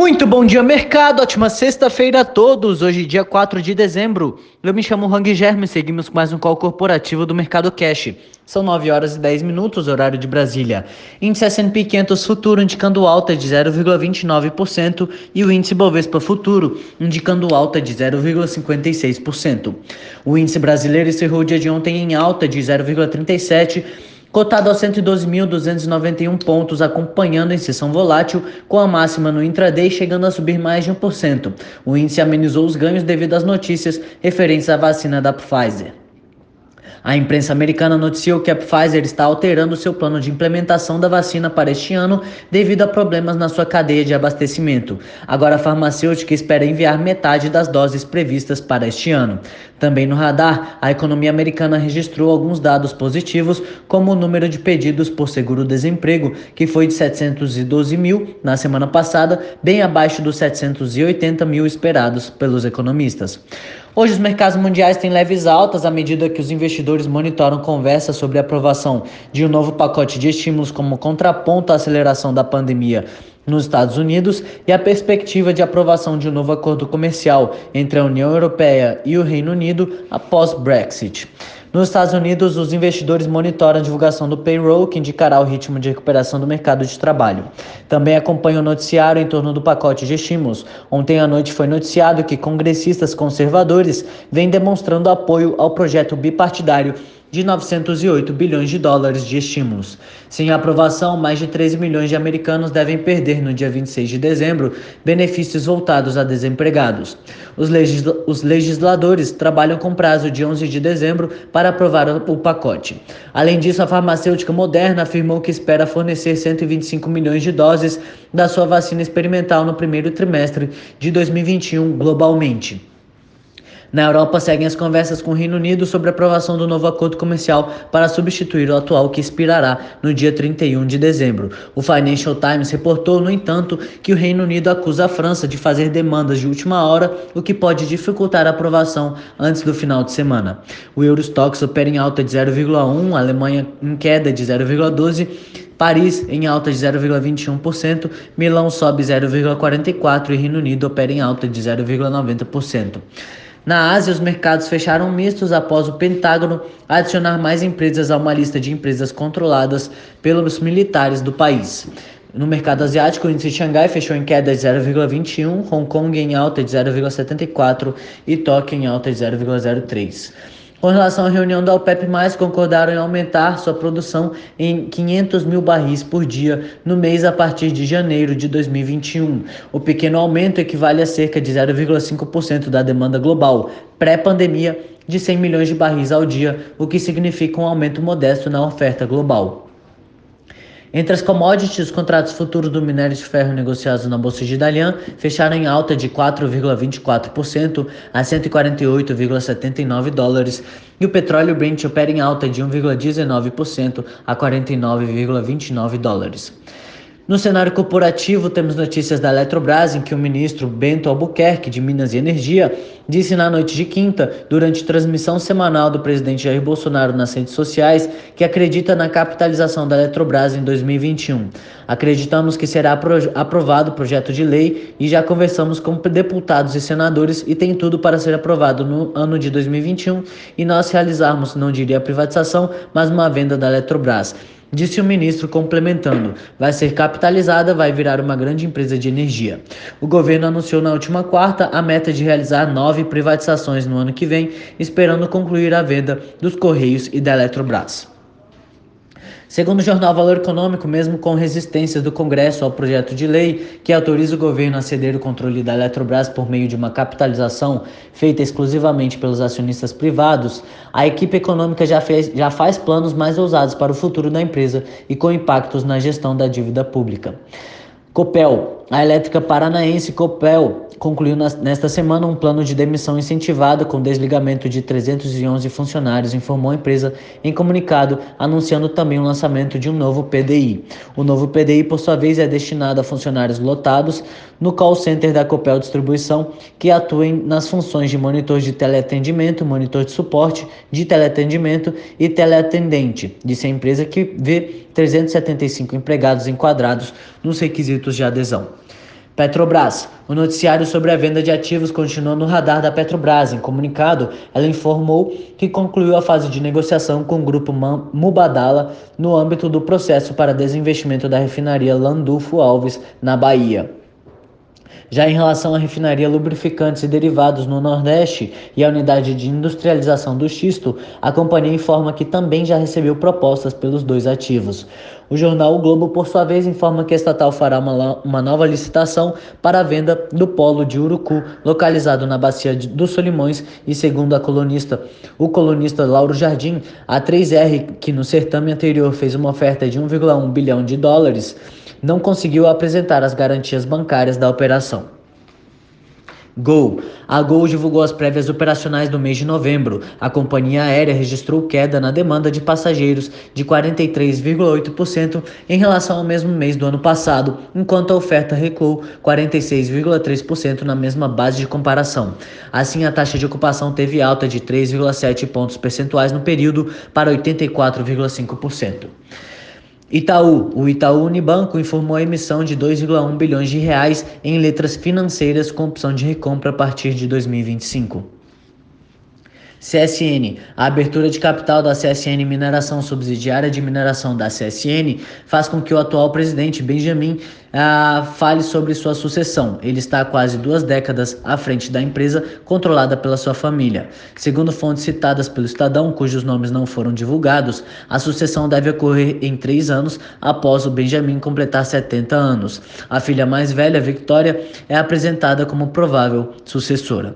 Muito bom dia, mercado. Ótima sexta-feira a todos. Hoje, dia 4 de dezembro. Eu me chamo Hang Germe e seguimos com mais um call corporativo do Mercado Cash. São 9 horas e 10 minutos, horário de Brasília. Índice S&P 500 Futuro indicando alta de 0,29% e o índice Bovespa Futuro indicando alta de 0,56%. O índice brasileiro encerrou o dia de ontem em alta de 0,37% Cotado aos 112.291 pontos, acompanhando em sessão volátil, com a máxima no intraday chegando a subir mais de 1%. O índice amenizou os ganhos devido às notícias referentes à vacina da Pfizer. A imprensa americana noticiou que a Pfizer está alterando seu plano de implementação da vacina para este ano devido a problemas na sua cadeia de abastecimento. Agora a farmacêutica espera enviar metade das doses previstas para este ano. Também no radar, a economia americana registrou alguns dados positivos, como o número de pedidos por seguro-desemprego, que foi de 712 mil na semana passada, bem abaixo dos 780 mil esperados pelos economistas. Hoje, os mercados mundiais têm leves altas à medida que os investidores monitoram conversas sobre a aprovação de um novo pacote de estímulos como contraponto à aceleração da pandemia nos Estados Unidos e a perspectiva de aprovação de um novo acordo comercial entre a União Europeia e o Reino Unido após Brexit. Nos Estados Unidos, os investidores monitoram a divulgação do payroll, que indicará o ritmo de recuperação do mercado de trabalho. Também acompanham o noticiário em torno do pacote de estímulos. Ontem à noite foi noticiado que congressistas conservadores vêm demonstrando apoio ao projeto bipartidário de 908 bilhões de dólares de estímulos. Sem aprovação, mais de 13 milhões de americanos devem perder no dia 26 de dezembro benefícios voltados a desempregados. Os, os legisladores trabalham com prazo de 11 de dezembro para aprovar o pacote. Além disso, a farmacêutica Moderna afirmou que espera fornecer 125 milhões de doses da sua vacina experimental no primeiro trimestre de 2021 globalmente. Na Europa, seguem as conversas com o Reino Unido sobre a aprovação do novo acordo comercial para substituir o atual que expirará no dia 31 de dezembro. O Financial Times reportou, no entanto, que o Reino Unido acusa a França de fazer demandas de última hora, o que pode dificultar a aprovação antes do final de semana. O Eurostox opera em alta de 0,1, a Alemanha em queda de 0,12. Paris em alta de 0,21%, Milão sobe 0,44% e Reino Unido opera em alta de 0,90%. Na Ásia, os mercados fecharam mistos após o Pentágono adicionar mais empresas a uma lista de empresas controladas pelos militares do país. No mercado asiático, o índice de Xangai fechou em queda de 0,21, Hong Kong em alta de 0,74 e Tóquio em alta de 0,03. Com relação à reunião da OPEP+, concordaram em aumentar sua produção em 500 mil barris por dia no mês a partir de janeiro de 2021. O pequeno aumento equivale a cerca de 0,5% da demanda global, pré-pandemia, de 100 milhões de barris ao dia, o que significa um aumento modesto na oferta global. Entre as commodities, os contratos futuros do minério de ferro negociados na Bolsa de Dalian fecharam em alta de 4,24% a 148,79 dólares e o petróleo Brent opera em alta de 1,19% a 49,29 dólares. No cenário corporativo, temos notícias da Eletrobras, em que o ministro Bento Albuquerque, de Minas e Energia, disse na noite de quinta, durante transmissão semanal do presidente Jair Bolsonaro nas redes sociais, que acredita na capitalização da Eletrobras em 2021. Acreditamos que será aprovado o projeto de lei e já conversamos com deputados e senadores e tem tudo para ser aprovado no ano de 2021 e nós realizarmos, não diria a privatização, mas uma venda da Eletrobras. Disse o ministro, complementando: vai ser capitalizada, vai virar uma grande empresa de energia. O governo anunciou na última quarta a meta de realizar nove privatizações no ano que vem, esperando concluir a venda dos Correios e da Eletrobras. Segundo o jornal Valor Econômico, mesmo com resistência do Congresso ao projeto de lei que autoriza o governo a ceder o controle da Eletrobras por meio de uma capitalização feita exclusivamente pelos acionistas privados, a equipe econômica já, fez, já faz planos mais ousados para o futuro da empresa e com impactos na gestão da dívida pública. Copel, a elétrica paranaense Copel concluiu nesta semana um plano de demissão incentivada com desligamento de 311 funcionários, informou a empresa em comunicado, anunciando também o lançamento de um novo PDI. O novo PDI, por sua vez, é destinado a funcionários lotados no call center da Copel Distribuição, que atuem nas funções de monitor de teleatendimento, monitor de suporte de teleatendimento e teleatendente, disse a empresa que vê 375 empregados enquadrados nos requisitos de adesão. Petrobras. O noticiário sobre a venda de ativos continua no radar da Petrobras. Em comunicado, ela informou que concluiu a fase de negociação com o grupo Mubadala no âmbito do processo para desinvestimento da refinaria Landulfo Alves, na Bahia. Já em relação à refinaria lubrificantes e derivados no Nordeste e à unidade de industrialização do xisto, a companhia informa que também já recebeu propostas pelos dois ativos. O jornal O Globo, por sua vez, informa que a estatal fará uma, uma nova licitação para a venda do polo de Urucu, localizado na bacia dos Solimões, e segundo a colunista, o colunista Lauro Jardim, a 3R, que no certame anterior fez uma oferta de 1,1 bilhão de dólares, não conseguiu apresentar as garantias bancárias da operação. Gol. A Gol divulgou as prévias operacionais do mês de novembro. A companhia aérea registrou queda na demanda de passageiros de 43,8% em relação ao mesmo mês do ano passado, enquanto a oferta recuou 46,3% na mesma base de comparação. Assim, a taxa de ocupação teve alta de 3,7 pontos percentuais no período para 84,5%. Itaú. O Itaú Unibanco informou a emissão de 2,1 bilhões de reais em letras financeiras com opção de recompra a partir de 2025. CSN. A abertura de capital da CSN Mineração subsidiária de mineração da CSN faz com que o atual presidente Benjamin ah, fale sobre sua sucessão. Ele está há quase duas décadas à frente da empresa, controlada pela sua família. Segundo fontes citadas pelo Estadão, cujos nomes não foram divulgados, a sucessão deve ocorrer em três anos após o Benjamin completar 70 anos. A filha mais velha, Victoria, é apresentada como provável sucessora.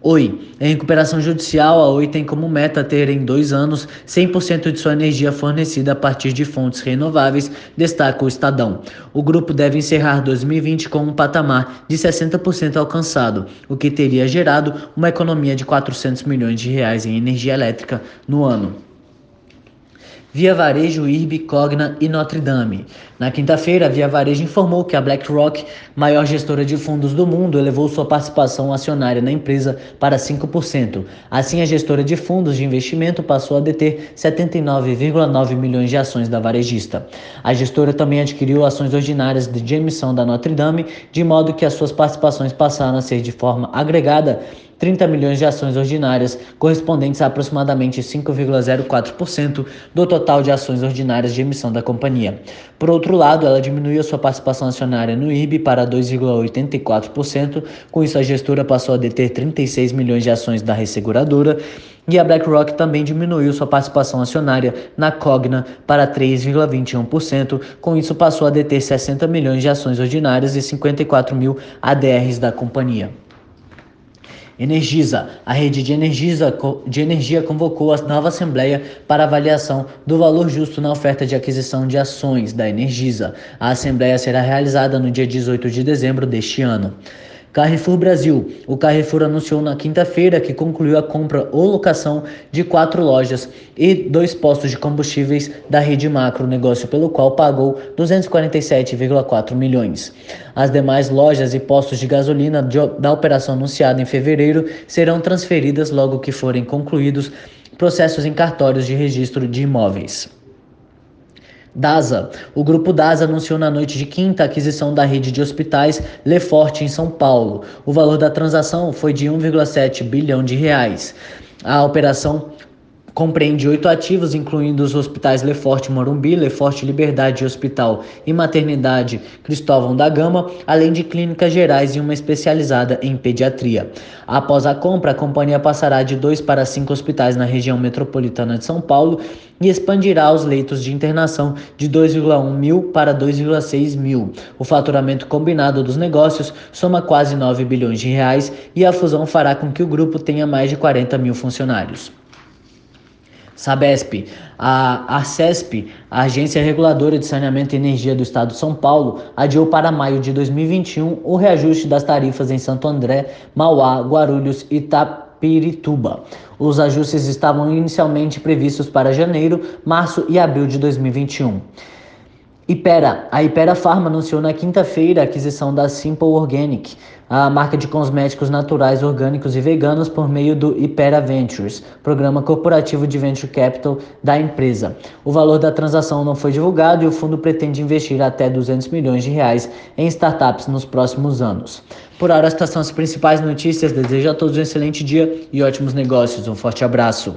Oi, em recuperação judicial, a Oi tem como meta ter em dois anos 100% de sua energia fornecida a partir de fontes renováveis, destaca o Estadão. O grupo deve encerrar 2020 com um patamar de 60% alcançado, o que teria gerado uma economia de 400 milhões de reais em energia elétrica no ano. Via Varejo, IRB, Cogna e Notre Dame. Na quinta-feira, a Via Varejo informou que a BlackRock, maior gestora de fundos do mundo, elevou sua participação acionária na empresa para 5%. Assim, a gestora de fundos de investimento passou a deter 79,9 milhões de ações da varejista. A gestora também adquiriu ações ordinárias de emissão da Notre Dame, de modo que as suas participações passaram a ser de forma agregada 30 milhões de ações ordinárias, correspondentes a aproximadamente 5,04% do total de ações ordinárias de emissão da companhia. Por outro lado, ela diminuiu sua participação acionária no IRB para 2,84%, com isso a gestora passou a deter 36 milhões de ações da resseguradora e a BlackRock também diminuiu sua participação acionária na Cogna para 3,21%, com isso passou a deter 60 milhões de ações ordinárias e 54 mil ADRs da companhia. Energisa. A rede de, Energisa, de energia convocou a nova Assembleia para avaliação do valor justo na oferta de aquisição de ações da Energisa. A Assembleia será realizada no dia 18 de dezembro deste ano. Carrefour Brasil. O Carrefour anunciou na quinta-feira que concluiu a compra ou locação de quatro lojas e dois postos de combustíveis da rede Macro, negócio pelo qual pagou 247,4 milhões. As demais lojas e postos de gasolina da operação anunciada em fevereiro serão transferidas logo que forem concluídos processos em cartórios de registro de imóveis. DASA. O grupo DASA anunciou na noite de quinta a aquisição da rede de hospitais Leforte em São Paulo. O valor da transação foi de 1,7 bilhão de reais. A operação Compreende oito ativos, incluindo os hospitais Leforte Morumbi, Leforte Liberdade Hospital e Maternidade Cristóvão da Gama, além de clínicas gerais e uma especializada em pediatria. Após a compra, a companhia passará de dois para cinco hospitais na região metropolitana de São Paulo e expandirá os leitos de internação de 2,1 mil para 2,6 mil. O faturamento combinado dos negócios soma quase 9 bilhões de reais e a fusão fará com que o grupo tenha mais de 40 mil funcionários. Sabesp, a ARCESP, a Agência Reguladora de Saneamento e Energia do Estado de São Paulo, adiou para maio de 2021 o reajuste das tarifas em Santo André, Mauá, Guarulhos e Itapirituba. Os ajustes estavam inicialmente previstos para janeiro, março e abril de 2021. Ipera. A Ipera Pharma anunciou na quinta-feira a aquisição da Simple Organic, a marca de cosméticos naturais, orgânicos e veganos por meio do Ipera Ventures, programa corporativo de venture capital da empresa. O valor da transação não foi divulgado e o fundo pretende investir até 200 milhões de reais em startups nos próximos anos. Por hora, estas são as principais notícias. Desejo a todos um excelente dia e ótimos negócios. Um forte abraço.